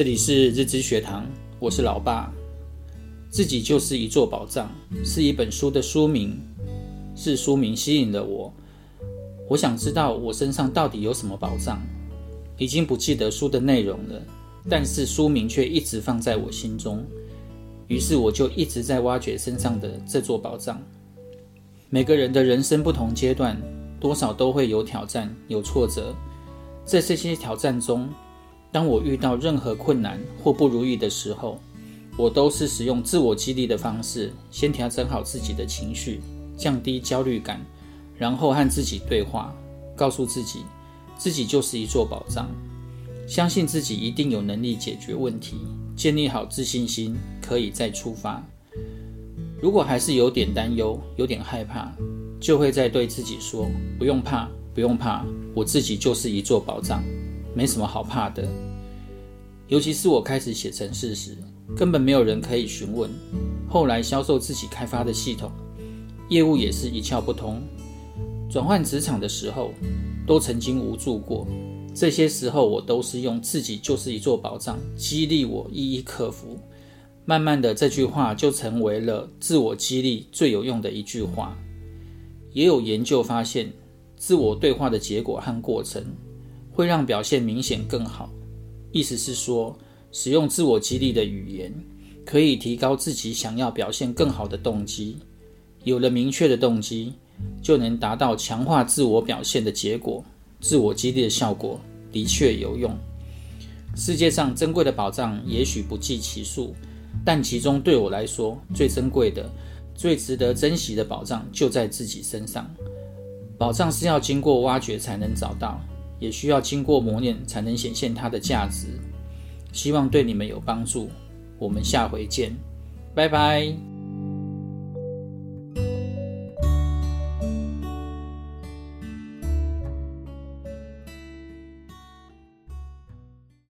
这里是日知学堂，我是老爸。自己就是一座宝藏，是一本书的书名，是书名吸引了我。我想知道我身上到底有什么宝藏，已经不记得书的内容了，但是书名却一直放在我心中。于是我就一直在挖掘身上的这座宝藏。每个人的人生不同阶段，多少都会有挑战、有挫折。在这些挑战中，当我遇到任何困难或不如意的时候，我都是使用自我激励的方式，先调整好自己的情绪，降低焦虑感，然后和自己对话，告诉自己，自己就是一座宝藏，相信自己一定有能力解决问题，建立好自信心，可以再出发。如果还是有点担忧，有点害怕，就会再对自己说：“不用怕，不用怕，我自己就是一座宝藏，没什么好怕的。”尤其是我开始写程式时，根本没有人可以询问。后来销售自己开发的系统，业务也是一窍不通。转换职场的时候，都曾经无助过。这些时候，我都是用“自己就是一座宝藏”激励我一一克服。慢慢的，这句话就成为了自我激励最有用的一句话。也有研究发现，自我对话的结果和过程会让表现明显更好。意思是说，使用自我激励的语言，可以提高自己想要表现更好的动机。有了明确的动机，就能达到强化自我表现的结果。自我激励的效果的确有用。世界上珍贵的宝藏也许不计其数。但其中对我来说最珍贵的、最值得珍惜的宝藏就在自己身上。宝藏是要经过挖掘才能找到，也需要经过磨练才能显现它的价值。希望对你们有帮助。我们下回见，拜拜。